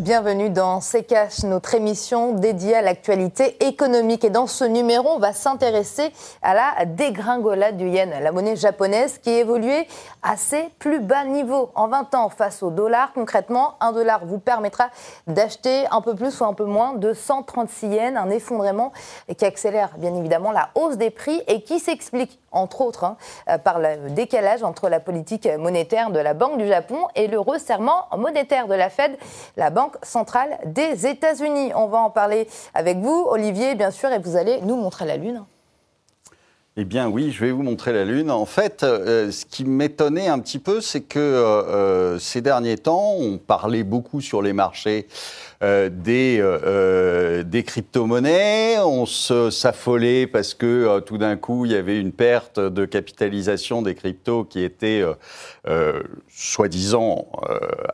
Bienvenue dans C'est notre émission dédiée à l'actualité économique. Et dans ce numéro, on va s'intéresser à la dégringolade du yen, la monnaie japonaise qui évolué à ses plus bas niveaux en 20 ans face au dollar. Concrètement, un dollar vous permettra d'acheter un peu plus ou un peu moins de 136 yens, un effondrement qui accélère bien évidemment la hausse des prix et qui s'explique entre autres hein, par le décalage entre la politique monétaire de la Banque du Japon et le resserrement monétaire de la Fed. La Banque centrale des États-Unis. On va en parler avec vous, Olivier, bien sûr, et vous allez nous montrer la Lune. Eh bien oui, je vais vous montrer la Lune. En fait, euh, ce qui m'étonnait un petit peu, c'est que euh, euh, ces derniers temps, on parlait beaucoup sur les marchés des, des crypto-monnaies, on s'affolait parce que tout d'un coup, il y avait une perte de capitalisation des cryptos qui était soi-disant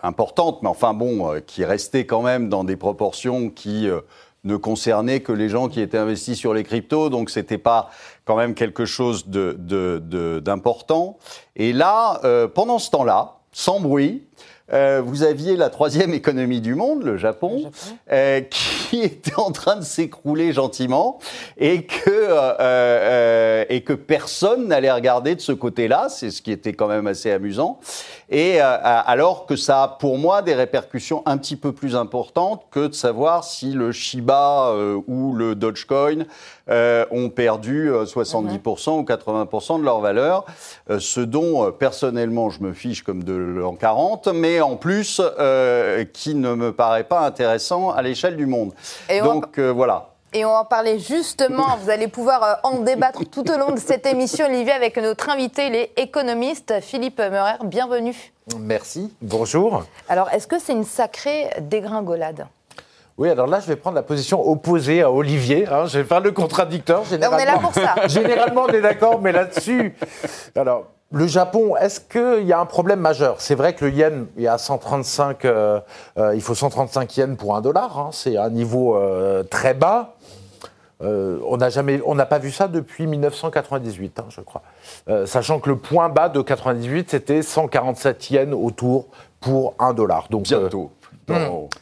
importante, mais enfin bon, qui restait quand même dans des proportions qui ne concernait que les gens qui étaient investis sur les cryptos, donc c'était pas quand même quelque chose d'important. De, Et là, euh, pendant ce temps-là, sans bruit, euh, vous aviez la troisième économie du monde, le Japon, euh, qui était en train de s'écrouler gentiment et que, euh, et que personne n'allait regarder de ce côté-là. C'est ce qui était quand même assez amusant. Et alors que ça a pour moi des répercussions un petit peu plus importantes que de savoir si le Shiba ou le Dogecoin ont perdu 70% ou 80% de leur valeur, ce dont personnellement je me fiche comme de l'an 40, mais en plus euh, qui ne me paraît pas intéressant à l'échelle du monde. Donc euh, voilà. Et on va en parler justement, vous allez pouvoir euh, en débattre tout au long de cette émission, Olivier, avec notre invité, les économistes, Philippe Meurer. Bienvenue. Merci, bonjour. Alors, est-ce que c'est une sacrée dégringolade? Oui, alors là, je vais prendre la position opposée à Olivier. Hein. je vais faire le contradicteur. On est là pour ça. Généralement, on est d'accord, mais là-dessus. Alors, le Japon, est-ce qu'il y a un problème majeur? C'est vrai que le yen est à 135, euh, euh, il faut 135 yens pour un dollar, hein. c'est un niveau euh, très bas. on n'a jamais, on n'a pas vu ça depuis 1998, hein, je crois. sachant que le point bas de 98, c'était 147 yens autour pour un dollar. Donc bientôt.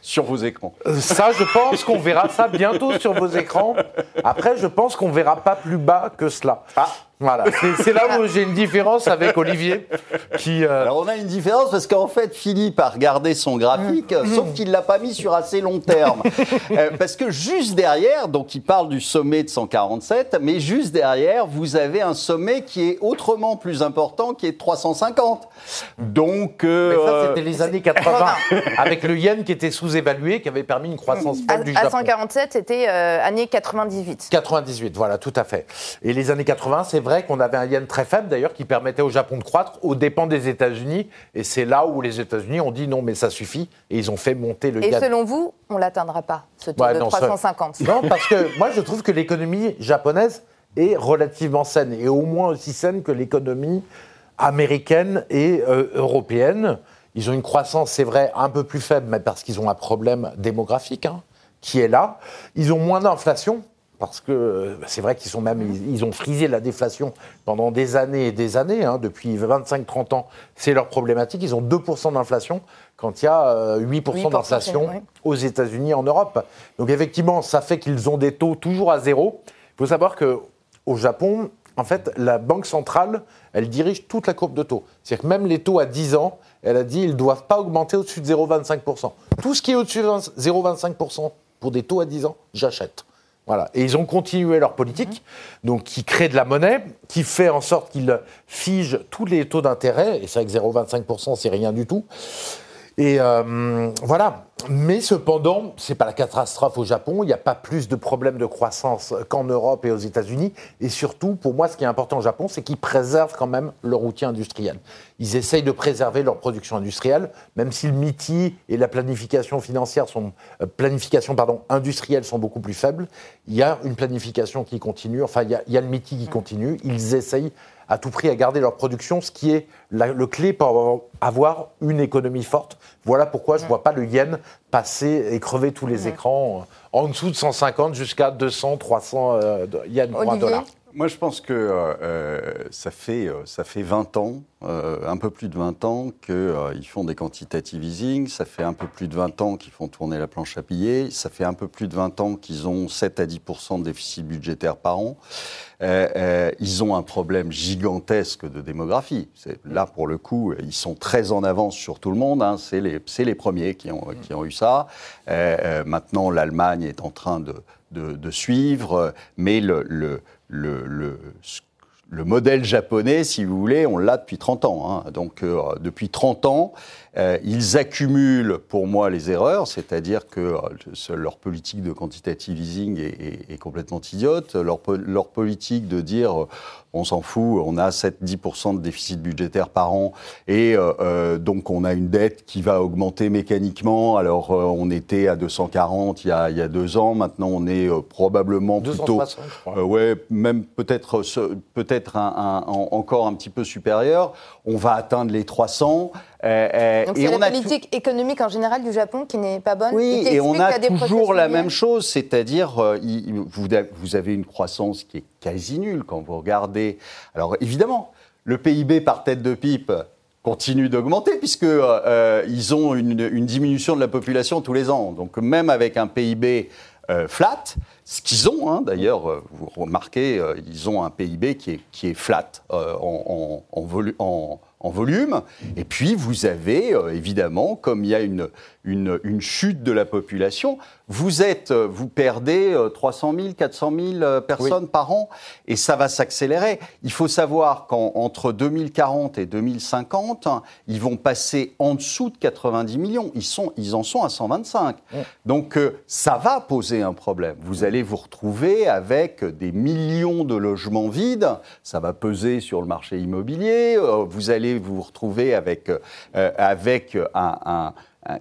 sur vos écrans. Ça, je pense qu'on verra ça bientôt sur vos écrans. Après, je pense qu'on verra pas plus bas que cela. Ah. Voilà, c'est là où j'ai une différence avec Olivier. Qui, euh, Alors on a une différence parce qu'en fait Philippe a regardé son graphique, mm. sauf qu'il l'a pas mis sur assez long terme. Euh, parce que juste derrière, donc il parle du sommet de 147, mais juste derrière, vous avez un sommet qui est autrement plus important, qui est de 350. Donc... Euh, mais ça c'était les années 80, avec le yen qui était sous-évalué, qui avait permis une croissance faible du Japon. À 147, c'était année 98. 98, voilà, tout à fait. Et les années 80, c'est vrai qu'on avait un yen très faible d'ailleurs qui permettait au Japon de croître aux dépens des États-Unis. Et c'est là où les États-Unis ont dit non, mais ça suffit. Et ils ont fait monter le yen. Et selon vous, on l'atteindra pas, ce taux de 350 Non, parce que moi je trouve que l'économie japonaise est relativement saine et au moins aussi saine que l'économie américaine et euh, européenne. Ils ont une croissance, c'est vrai, un peu plus faible, mais parce qu'ils ont un problème démographique hein, qui est là. Ils ont moins d'inflation, parce que bah, c'est vrai qu'ils sont même, ils, ont frisé la déflation pendant des années et des années, hein, depuis 25-30 ans, c'est leur problématique. Ils ont 2% d'inflation quand il y a 8%, euh, d'inflation aux États-Unis, en Europe. Donc effectivement, ça fait qu'ils ont des taux toujours à zéro. Il faut savoir qu'au Japon, en fait, la Banque centrale, elle dirige toute la courbe de taux. C'est-à-dire que même les taux à 10 ans, elle a dit, ils ne doivent pas augmenter au-dessus de 0,25%. Tout ce qui est au-dessus de 0,25% pour des taux à 10 ans, j'achète. Et ils ont continué leur politique, donc qui crée de la monnaie, qui fait en sorte qu'ils figent tous les taux d'intérêt, et vrai que 0,25%, c'est rien du tout. Et euh, voilà. Mais cependant, c'est pas la catastrophe au Japon. Il n'y a pas plus de problèmes de croissance qu'en Europe et aux États-Unis. Et surtout, pour moi, ce qui est important au Japon, c'est qu'ils préservent quand même leur outil industriel. Ils essayent de préserver leur production industrielle, même si le MITI et la planification financière sont, euh, planification pardon, industrielle sont beaucoup plus faibles. Il y a une planification qui continue. Enfin, il y a, il y a le MITI qui continue. Ils essayent à tout prix à garder leur production, ce qui est le clé pour avoir une économie forte. Voilà pourquoi je ne vois pas le yen passer et crever tous les écrans en dessous de 150 jusqu'à 200, 300 yens pour un dollar. Moi, je pense que euh, ça, fait, ça fait 20 ans, un peu plus de 20 ans, qu'ils font des quantitative easing. Ça fait un peu plus de 20 ans qu'ils font tourner la planche à billets. Ça fait un peu plus de 20 ans qu'ils ont 7 à 10 de déficit budgétaire par an. ils ont un problème gigantesque de démographie. Là, pour le coup, ils sont très en avance sur tout le monde. Hein. C'est les, les, premiers qui ont, qui ont eu ça. maintenant, l'Allemagne est en train de de, suivre, mais le, le, le, le, modèle japonais, si vous voulez, on l'a depuis 30 ans. Hein. Donc euh, depuis 30 ans, euh, ils accumulent pour moi les erreurs, c'est-à-dire que euh, leur politique de quantitative easing est, complètement idiote, leur, leur, politique de dire on s'en fout, on a 7-10% de déficit budgétaire par an et euh, euh, donc on a une dette qui va augmenter mécaniquement. Alors euh, on était à 240 il y a, il y a deux ans, maintenant on est probablement 260, plutôt, ouais, même peut-être peut-être un, encore un petit peu supérieur. On va atteindre les 300. Euh, Donc c'est la politique économique en général du Japon qui n'est pas bonne. Oui, et, on a toujours la même chose, c'est-à-dire vous, vous avez une croissance qui est quasi nulle quand vous regardez. Alors évidemment, le PIB par tête de pipe continue d'augmenter puisque euh, ils ont une, diminution de la population tous les ans. Donc même avec un PIB euh, flat, ce qu'ils ont, hein, d'ailleurs, euh, vous remarquez, ils ont un PIB qui est, qui est flat en, en, en, en volume. Et puis, vous avez, euh, évidemment, comme il y a une, une, chute de la population, vous, êtes, euh, vous perdez 300 000, 400 000 personnes par an, et ça va s'accélérer. Il faut savoir qu'entre 2040 et 2050, ils vont passer en dessous de 90 millions. Ils, sont, ils en sont à 125. Donc, euh, ça va poser un problème. Vous allez vous retrouver avec des millions de logements vides. Ça va peser sur le marché immobilier. Vous allez vous retrouver avec, euh, avec un,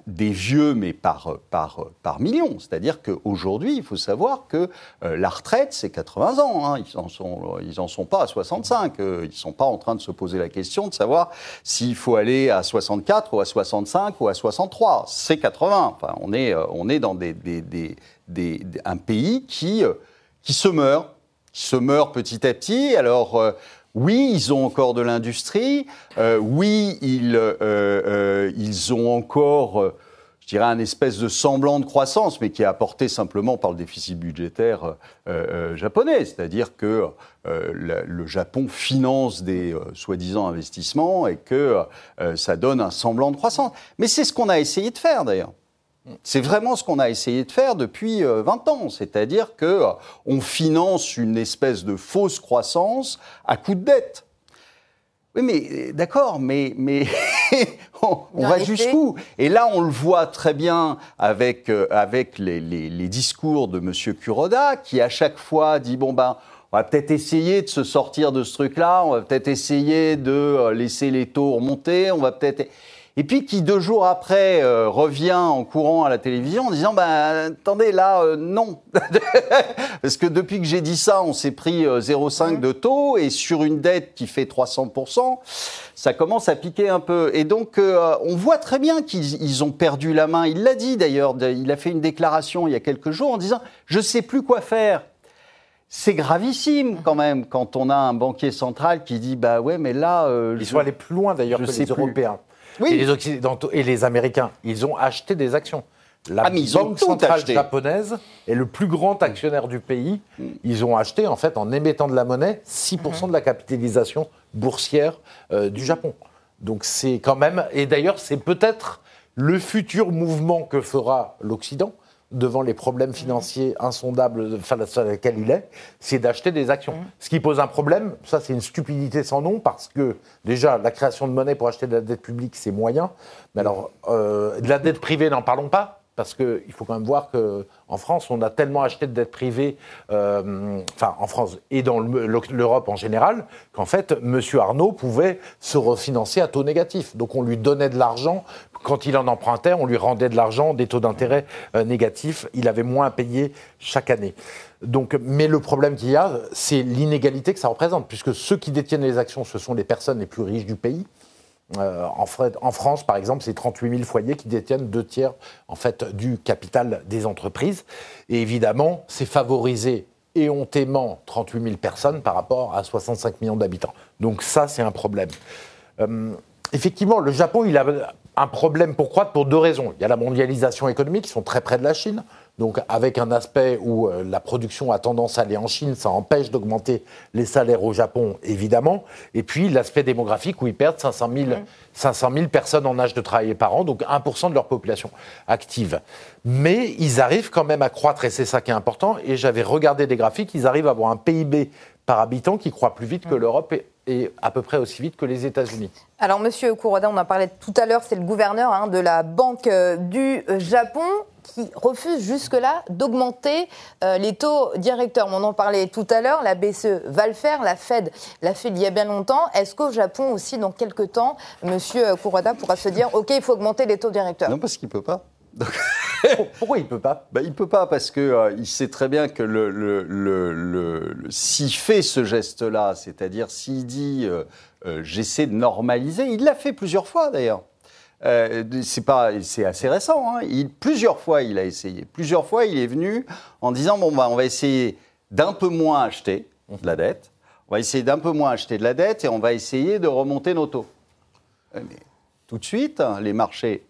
des vieux, mais par, par, par millions. C'est-à-dire qu'aujourd'hui, il faut savoir que euh, la retraite, c'est 80 ans. Hein. Ils n'en sont, sont pas à 65. Euh, ils ne sont pas en train de se poser la question de savoir s'il faut aller à 64 ou à 65 ou à 63. C'est 80. Enfin, on, est, on est dans des, des, des, un pays qui, qui se meurt qui se meurt petit à petit. Alors, oui, ils ont encore de l'industrie. Euh, oui, ils, euh, euh, ils ont encore, je dirais, un espèce de semblant de croissance, mais qui est apporté simplement par le déficit budgétaire japonais. C'est-à-dire que le Japon finance des soi-disant investissements et que ça donne un semblant de croissance. Mais c'est ce qu'on a essayé de faire, d'ailleurs. C'est vraiment ce qu'on a essayé de faire depuis 20 euh, ans, c'est-à-dire que euh, on finance une espèce de fausse croissance à coup de dette. Oui, mais euh, d'accord, mais, mais on, va jusqu'où? Et là, on le voit très bien avec, avec les, les, discours de M. Kuroda, qui à chaque fois dit bon ben, on va peut-être essayer de se sortir de ce truc-là, on va peut-être essayer de laisser les taux remonter, on va peut-être et puis qui deux jours après euh, revient en courant à la télévision en disant ben attendez là euh, non. Parce que depuis que j'ai dit ça on s'est pris 0,5 euh, de taux et sur une dette qui fait 300 ça commence à piquer un peu. Et donc on voit très bien qu'ils ont perdu la main. Il l'a dit d'ailleurs il a fait une déclaration il y a quelques jours en disant je sais plus quoi faire. C'est gravissime quand même quand on a un banquier central qui dit bah ouais mais là ils sont allés plus loin d'ailleurs que les Européens et les Occidentaux et les Américains, ils ont acheté des actions. La ah, Banque centrale japonaise est le plus grand actionnaire du pays. Mm. Ils ont acheté, en fait, en émettant de la monnaie, 6% mm-hmm. de la capitalisation boursière euh, du Japon. Donc c'est quand même... Et d'ailleurs, c'est peut-être le futur mouvement que fera l'Occident devant les problèmes financiers insondables face à laquelle il est, c'est d'acheter des actions. Mmh. Ce qui pose un problème, ça c'est une stupidité sans nom, parce que déjà, la création de monnaie pour acheter de la dette publique, c'est moyen. Mais alors, euh, de la dette privée, n'en parlons pas, parce qu'il faut quand même voir qu'en France, on a tellement acheté de dettes privées, euh, enfin en France et dans l'Europe en général, qu'en fait, M. Arnaud pouvait se refinancer à taux négatif. Donc on lui donnait de l'argent. Quand il en empruntait, on lui rendait de l'argent, des taux d'intérêt euh, négatifs. Il avait moins à payer chaque année. Donc, mais le problème qu'il y a, c'est l'inégalité que ça représente, puisque ceux qui détiennent les actions, ce sont les personnes les plus riches du pays. Euh, en, France, par exemple, c'est 38 000 foyers qui détiennent deux tiers en fait, du capital des entreprises. Et évidemment, c'est favoriser éhontément 38 000 personnes par rapport à 65 millions d'habitants. Donc ça, c'est un problème. Euh, effectivement, le Japon, il a un problème pour croître pour deux raisons. Il y a la mondialisation économique, qui sont très près de la Chine. Donc, avec un aspect où euh, la production a tendance à aller en Chine, ça empêche d'augmenter les salaires au Japon, évidemment. Et puis, l'aspect démographique où ils perdent 500 000, personnes en âge de travailler par an, donc 1% de leur population active. Mais ils arrivent quand même à croître, et c'est ça qui est important. Et j'avais regardé des graphiques, ils arrivent à avoir un PIB par habitant qui croît plus vite que mm. l'Europe et, à peu près aussi vite que les États-Unis. Alors, Monsieur Kuroda, on en parlait tout à l'heure, c'est le gouverneur hein, de la Banque euh, du Japon qui refuse jusque-là d'augmenter euh, les taux directeurs. On en parlait tout à l'heure, la BCE va le faire, la Fed l'a fait il y a bien longtemps. Est-ce qu'au Japon aussi, dans quelques temps, M. Kuroda pourra se dire, OK, il faut augmenter les taux directeurs? Non, parce qu'il ne peut pas. Pourquoi il ne peut pas? bah, Il ne peut pas parce qu'il euh, sait très bien que le, s'il fait ce geste-là, c'est-à-dire s'il dit euh, j'essaie de normaliser, il l'a fait plusieurs fois d'ailleurs. Euh, c'est pas, c'est assez récent. Hein. Plusieurs fois, il a essayé. Plusieurs fois, il est venu en disant bon bah, on va essayer d'un peu moins acheter de la dette. On va essayer d'un peu moins acheter de la dette et on va essayer de remonter nos taux. Euh, tout de suite, hein, les marchés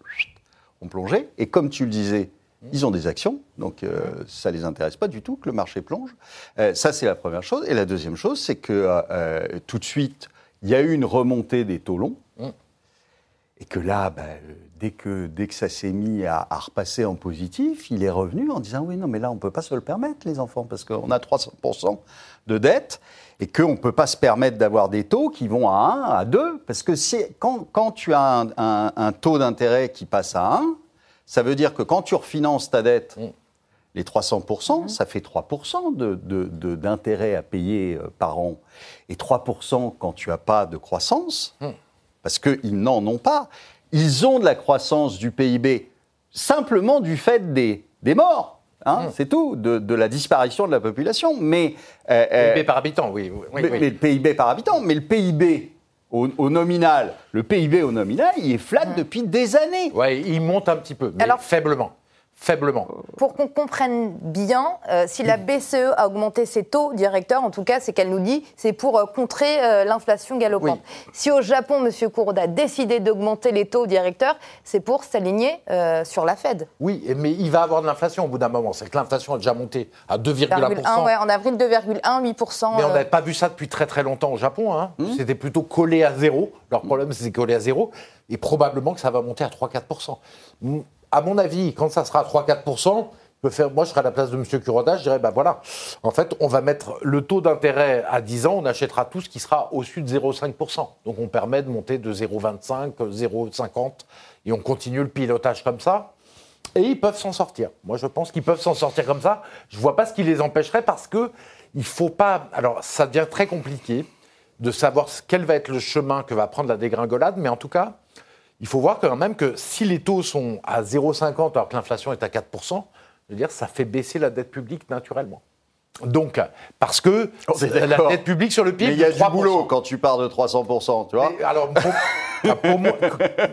ont plongé. Et comme tu le disais, ils ont des actions, donc euh, ça ne les intéresse pas du tout que le marché plonge. ça, c'est la première chose. Et la deuxième chose, c'est que tout de suite, il y a eu une remontée des taux longs. Et que là, bah, dès, que, dès que ça s'est mis à, repasser en positif, il est revenu en disant oui, non, mais là, on ne peut pas se le permettre, les enfants, parce qu'on a 300% de dette et qu'on ne peut pas se permettre d'avoir des taux qui vont à 1, à 2, parce que quand, quand tu as un, taux d'intérêt qui passe à 1, ça veut dire que quand tu refinances ta dette, mm. les 300%, mm. ça fait 3% d'intérêt de, de, à payer euh, par an. Et 3% quand tu n'as pas de croissance, mm parce qu'ils n'en ont pas. Ils ont de la croissance du PIB simplement du fait des, des morts. Hein, mmh. C'est tout, de, la disparition de la population. Mais, euh, PIB par habitant, oui. mais, le PIB par habitant, mais le PIB au, nominal, le PIB au nominal, il est flat mmh. depuis des années. Oui, il monte un petit peu, mais Alors, faiblement faiblement. Pour qu'on comprenne bien, euh, si la BCE a augmenté ses taux directeurs, en tout cas, c'est qu'elle nous dit, c'est pour euh, contrer euh, l'inflation galopante. Si au Japon, M. Kuroda a décidé d'augmenter les taux directeurs, c'est pour s'aligner sur la Fed. Oui, mais il va avoir de l'inflation au bout d'un moment. C'est que l'inflation a déjà monté à 2,1%. Ouais, en avril, 2,1, 8%. Mais on n'avait pas vu ça depuis très très longtemps au Japon. Hein. Hmm. C'était plutôt collé à zéro. Leur problème, c'est collé à zéro. Et probablement que ça va monter à 3-4% à mon avis, quand ça sera à 3-4%, faire, moi, je serai à la place de M. Kuroda, je dirais, ben voilà, en fait, on va mettre le taux d'intérêt à 10 ans, on achètera tout ce qui sera au-dessus de 0,5%. Donc, on permet de monter de 0,25, 0,50, et on continue le pilotage comme ça. Et ils peuvent s'en sortir. Moi, je pense qu'ils peuvent s'en sortir comme ça. Je ne vois pas ce qui les empêcherait parce que il faut pas. Alors, ça devient très compliqué de savoir quel va être le chemin que va prendre la dégringolade, mais en tout cas, il faut voir quand même que si les taux sont à 0,50 alors que l'inflation est à 4%, je veux dire, ça fait baisser la dette publique naturellement. Donc, parce que la dette publique sur le PIB. Mais il y a du boulot quand tu pars de 300%, tu vois. alors, ah,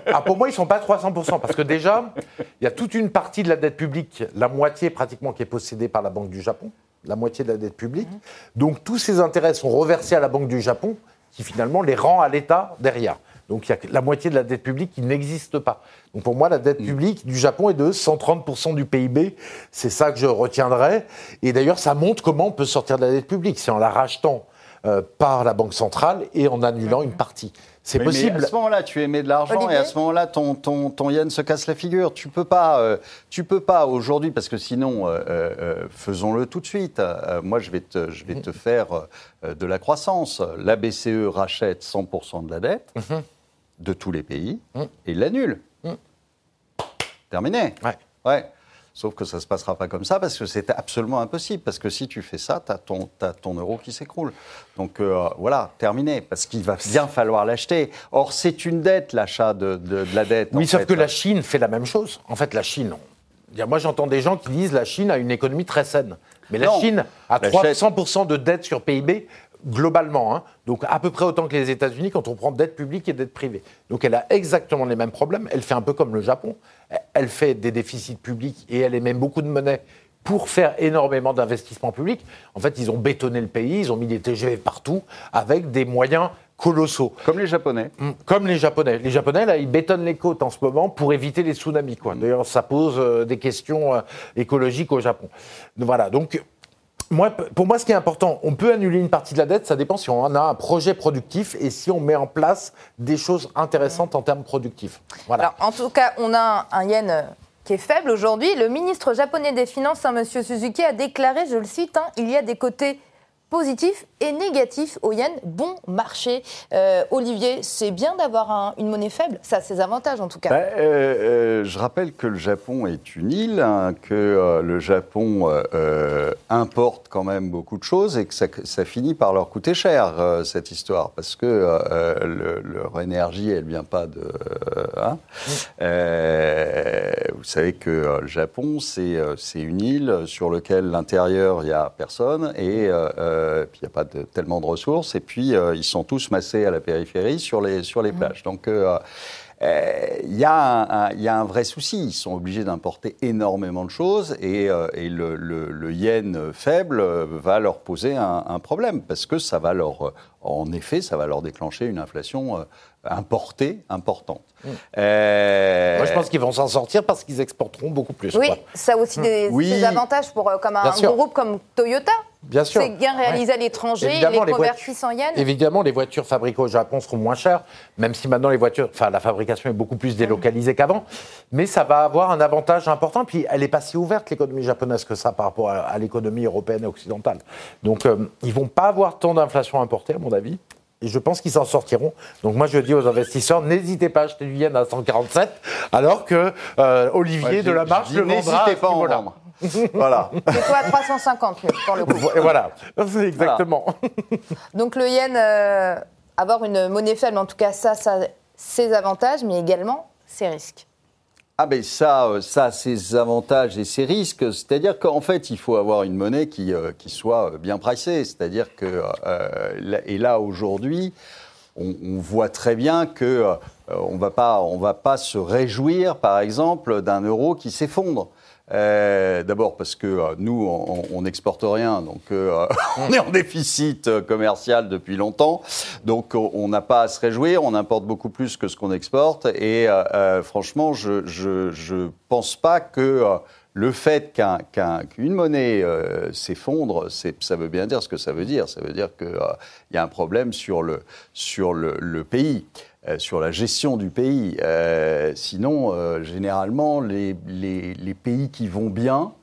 ah, pour, moi, ils ne sont pas 300%, parce que déjà, il y a toute une partie de la dette publique, la moitié pratiquement qui est possédée par la Banque du Japon, la moitié de la dette publique. Mmh. Donc, tous ces intérêts sont reversés à la Banque du Japon, qui finalement les rend à l'État derrière. Donc il y a la moitié de la dette publique qui n'existe pas. Donc pour moi, la dette mm. publique du Japon est de 130% du PIB. C'est ça que je retiendrai. Et d'ailleurs, ça montre comment on peut sortir de la dette publique. C'est en la rachetant euh, par la Banque centrale et en annulant une partie. C'est possible. Mais à ce moment-là, tu émets de l'argent et à ce moment-là, ton, ton, ton, yen se casse la figure. Tu peux pas, euh, tu peux pas aujourd'hui, parce que sinon, euh, faisons-le tout de suite. moi, je vais te, je vais te faire de la croissance. La BCE rachète 100% de la dette. Mhm de tous les pays mm. et il l'annule. Mm. Terminé. Ouais. ouais. Sauf que ça ne se passera pas comme ça parce que c'est absolument impossible. Parce que si tu fais ça, tu as, as, ton euro qui s'écroule. Donc euh, voilà, terminé. Parce qu'il va bien falloir l'acheter. Or, c'est une dette, l'achat de, de, la dette. Oui, sauf que la Chine fait la même chose. En fait, la Chine, moi j'entends des gens qui disent la Chine a une économie très saine. Mais la Chine a 300% de dette sur PIB globalement, hein. donc à peu près autant que les États-Unis quand on prend dette publique et dette privée. Donc elle a exactement les mêmes problèmes. Elle fait un peu comme le Japon. Elle fait des déficits publics et elle émet beaucoup de monnaie pour faire énormément d'investissements publics. En fait, ils ont bétonné le pays, ils ont mis des TGV partout avec des moyens colossaux. Comme les Japonais. Mm, comme les Japonais. Les Japonais, là, ils bétonnent les côtes en ce moment pour éviter les tsunamis. Quoi. D'ailleurs, ça pose euh, des questions euh, écologiques au Japon. Voilà, donc moi, pour moi, ce qui est important, on peut annuler une partie de la dette, ça dépend si on a un projet productif et si on met en place des choses intéressantes en termes productifs. Voilà. Alors, en tout cas, on a un yen euh, qui est faible aujourd'hui. Le ministre japonais des Finances, hein, M. Suzuki, a déclaré, je le cite, hein, il y a des côtés positif et négatif au yen, bon marché. Euh, Olivier, c'est bien d'avoir une monnaie faible, ça a ses avantages en tout cas. Ben, euh, euh, je rappelle que le Japon est une île, hein, que le Japon importe quand même beaucoup de choses et que ça, finit par leur coûter cher, cette histoire, parce que leur énergie, elle ne vient pas de... Hein. Vous savez que le Japon, c'est une île sur laquelle l'intérieur, il n'y a personne et euh, puis il n'y a pas de, tellement de ressources, et puis euh, ils sont tous massés à la périphérie sur les, sur les mmh. plages. Donc euh, il y, y, a un vrai souci. Ils sont obligés d'importer énormément de choses et, et le, le, yen faible va leur poser un, un, problème parce que ça va leur, en effet, ça va leur déclencher une inflation importée importante. Mmh. Moi, je pense qu'ils vont s'en sortir parce qu'ils exporteront beaucoup plus. Oui, ça a aussi des, des avantages pour comme un groupe comme Toyota. Bien sûr. C'est bien réalisé à l'étranger, les convertissent en yens. Évidemment, les voitures fabriquées au Japon seront moins chères, même si maintenant les voitures, enfin la fabrication est beaucoup plus délocalisée qu'avant. Mais ça va avoir un avantage important. Puis elle n'est pas si ouverte l'économie japonaise que ça par rapport à, l'économie européenne et occidentale. Donc euh, ils vont pas avoir tant d'inflation importée à mon avis. Et je pense qu'ils s'en sortiront. Donc moi, je dis aux investisseurs, n'hésitez pas à acheter du yen à 147, alors que euh, Olivier de la Marche le vendra. N'hésitez pas à en vendre. voilà. C'est toi à 350 pour le coup. Et voilà, exactement. Donc le yen, euh, avoir une monnaie faible, en tout cas ça, ça a ses avantages, mais également ses risques. Ah ben ça, euh, ça a ses avantages et ses risques. C'est-à-dire qu'en fait, il faut avoir une monnaie qui, euh, qui soit bien pricée. C'est-à-dire que, et là aujourd'hui, on, voit très bien que on va pas, on va pas se réjouir, par exemple, d'un euro qui s'effondre. Euh, D'abord parce que euh, nous, on n'exporte rien, donc euh, on est en déficit commercial depuis longtemps. Donc on n'a pas à se réjouir, on importe beaucoup plus que ce qu'on exporte. Et franchement, je ne pense pas que le fait qu'une monnaie s'effondre, ça veut bien dire ce que ça veut dire. Ça veut dire qu'il y a un problème sur le, sur le, le pays. Euh, sur la gestion du pays. Euh, sinon, euh, généralement, les, les, pays qui vont bien,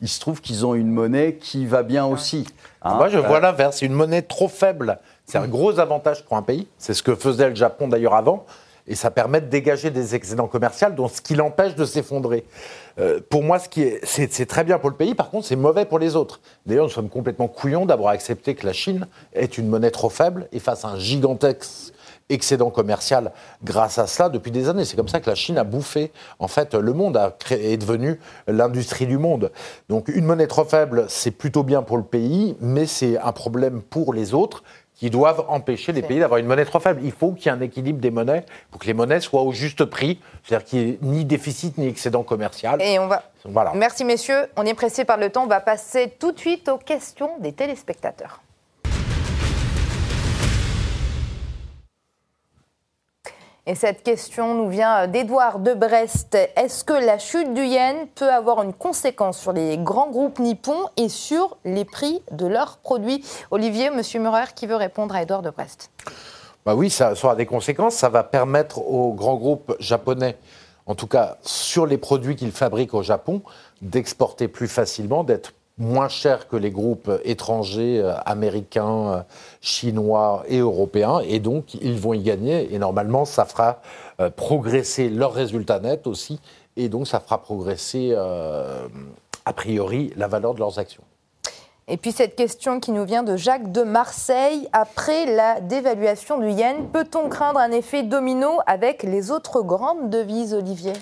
il se trouve qu'ils ont une monnaie qui va bien aussi. Hein. Moi, je vois l'inverse. Une monnaie trop faible, c'est un gros avantage pour un pays. C'est ce que faisait le Japon d'ailleurs avant. Et ça permet de dégager des excédents commerciaux, dont ce qui l'empêche de s'effondrer. pour moi, c'est, très bien pour le pays, par contre, c'est mauvais pour les autres. D'ailleurs, nous sommes complètement couillons d'avoir accepté que la Chine est une monnaie trop faible et face à un gigantesque excédent commercial grâce à cela depuis des années. C'est comme ça que la Chine a bouffé, en fait, le monde est devenu l'industrie du monde. Donc une monnaie trop faible, c'est plutôt bien pour le pays, mais c'est un problème pour les autres qui doivent empêcher les pays d'avoir une monnaie trop faible. Il faut qu'il y ait un équilibre des monnaies pour que les monnaies soient au juste prix, c'est-à-dire qu'il n'y ait ni déficit ni excédent commercial. Et on va. Voilà. Merci messieurs, on est pressé par le temps, on va passer tout de suite aux questions des téléspectateurs. Et cette question nous vient d'Edouard de Brest. Est-ce que la chute du yen peut avoir une conséquence sur les grands groupes nippons et sur les prix de leurs produits? Olivier, Monsieur Murer, qui veut répondre à Edouard de Brest? Bah Oui, ça aura des conséquences. Ça va permettre aux grands groupes japonais, en tout cas sur les produits qu'ils fabriquent au Japon, d'exporter plus facilement, d'être moins cher que les groupes étrangers, euh, américains, euh, chinois et européens. Et donc, ils vont y gagner. Et normalement, ça fera euh, progresser leurs résultats nets aussi. Et donc, ça fera progresser, a priori, la valeur de leurs actions. Et puis cette question qui nous vient de Jacques de Marseille. Après la dévaluation du yen, peut-on craindre un effet domino avec les autres grandes devises, Olivier?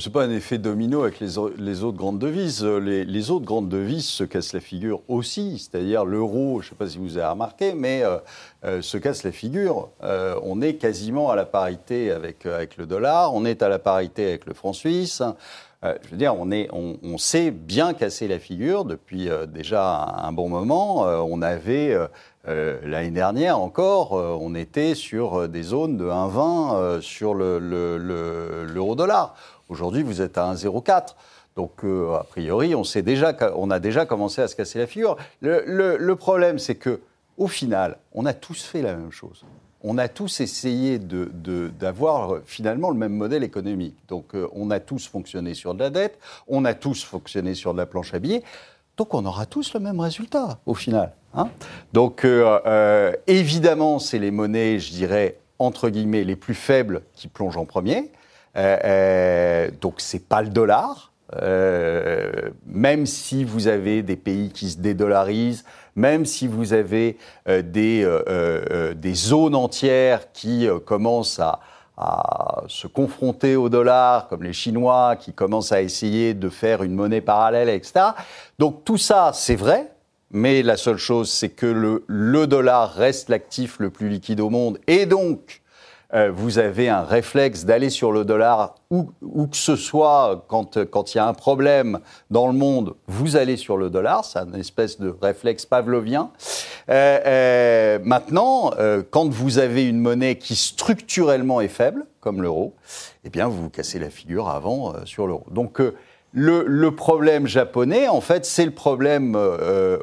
Ce n'est pas un effet domino avec les, autres grandes devises. Les, autres grandes devises se cassent la figure aussi. C'est-à-dire l'euro, je ne sais pas si vous avez remarqué, mais euh, euh, se casse la figure. Euh, on est quasiment à la parité avec, le dollar, on est à la parité avec le franc suisse. euh, je veux dire, on, est, on, s'est bien cassé la figure depuis euh, déjà un, bon moment. Euh, on avait, l'année dernière encore, on était sur des zones de 1,20 sur l'euro-dollar. Le, Aujourd'hui, vous êtes à 1,04. Donc, a priori, on, sait déjà, on a déjà commencé à se casser la figure. Le, problème, c'est que, au final, on a tous fait la même chose on a tous essayé d'avoir finalement le même modèle économique. Donc euh, on a tous fonctionné sur de la dette, on a tous fonctionné sur de la planche à billets. Donc on aura tous le même résultat au final. Hein. Donc euh, euh, évidemment, c'est les monnaies, je dirais, entre guillemets, les plus faibles qui plongent en premier. Donc c'est pas le dollar. même si vous avez des pays qui se dédollarisent, même si vous avez euh, des, euh, euh, des, zones entières qui commencent à, se confronter au dollar, comme les Chinois qui commencent à essayer de faire une monnaie parallèle, etc. Donc tout ça, c'est vrai, mais la seule chose, c'est que le, le dollar reste l'actif le plus liquide au monde, et donc euh, vous avez un réflexe d'aller sur le dollar, où, que ce soit, quand, il y a un problème dans le monde, vous allez sur le dollar, c'est une espèce de réflexe pavlovien. Euh, euh, maintenant, quand vous avez une monnaie qui structurellement est faible, comme l'euro, eh bien, vous vous cassez la figure avant sur l'euro. Donc, le, problème japonais, en fait, c'est le problème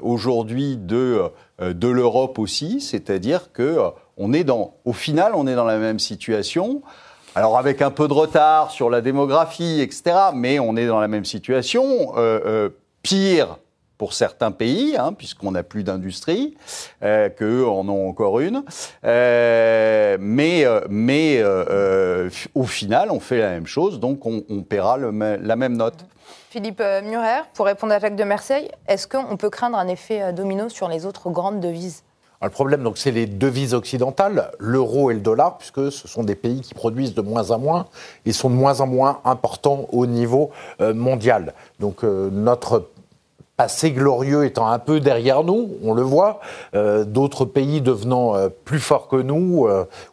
aujourd'hui de, de l'Europe aussi, c'est-à-dire que on est dans, au final, on est dans la même situation. Alors avec un peu de retard sur la démographie, etc., mais on est dans la même situation. Euh, euh, pire pour certains pays, hein, puisqu'on n'a plus d'industrie, euh, qu'eux en ont encore une. Mais mais au final, on fait la même chose, donc on, paiera la même note. Philippe Murer, pour répondre à Jacques de Marseille, est-ce qu'on peut craindre un effet domino sur les autres grandes devises? Le problème, donc, c'est les devises occidentales, l'euro et le dollar, puisque ce sont des pays qui produisent de moins en moins et sont de moins en moins importants au niveau euh, mondial. Donc, euh, notre passé glorieux étant un peu derrière nous, on le voit, euh, d'autres pays devenant plus forts que nous,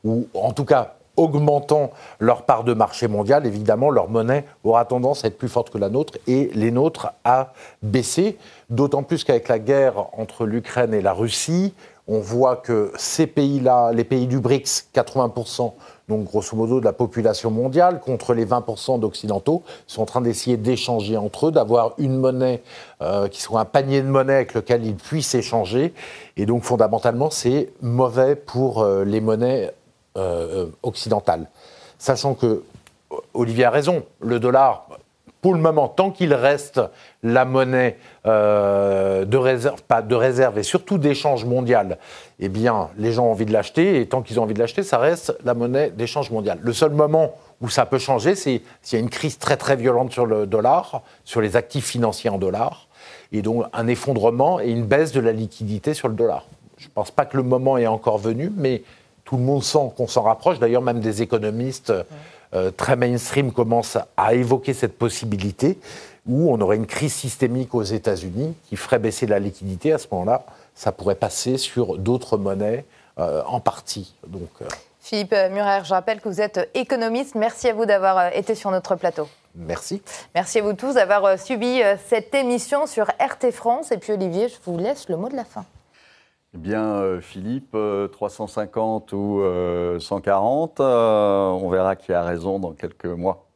ou en tout cas augmentant leur part de marché mondial, évidemment, leur monnaie aura tendance à être plus forte que la nôtre et les nôtres à baisser. D'autant plus qu'avec la guerre entre l'Ukraine et la Russie, on voit que ces pays-là, les pays du BRICS, 80%, donc grosso modo de la population mondiale, contre les 20% d'occidentaux, sont en train d'essayer d'échanger entre eux, d'avoir une monnaie euh, qui soit un panier de monnaie avec lequel ils puissent échanger. Et donc fondamentalement, c'est mauvais pour euh, les monnaies euh, occidentales. Sachant que Olivier a raison, le dollar, pour le moment, tant qu'il reste la monnaie euh, de réserve, pas de réserve et surtout d'échange mondial, eh bien, les gens ont envie de l'acheter et tant qu'ils ont envie de l'acheter, ça reste la monnaie d'échange mondial. Le seul moment où ça peut changer, c'est s'il y a une crise très très violente sur le dollar, sur les actifs financiers en dollars, et donc un effondrement et une baisse de la liquidité sur le dollar. Je ne pense pas que le moment est encore venu, mais tout le monde sent qu'on s'en rapproche. D'ailleurs, même des économistes. Euh, très mainstream commence à évoquer cette possibilité où on aurait une crise systémique aux États-Unis qui ferait baisser la liquidité. À ce moment-là, ça pourrait passer sur d'autres monnaies euh, en partie. Donc, euh, Philippe Murer, je rappelle que vous êtes économiste. Merci à vous d'avoir été sur notre plateau. Merci. Merci à vous tous d'avoir suivi cette émission sur RT France. Et puis Olivier, je vous laisse le mot de la fin. Eh bien, euh, Philippe, 350 euh, ou 140, euh, on verra qui a raison dans quelques mois.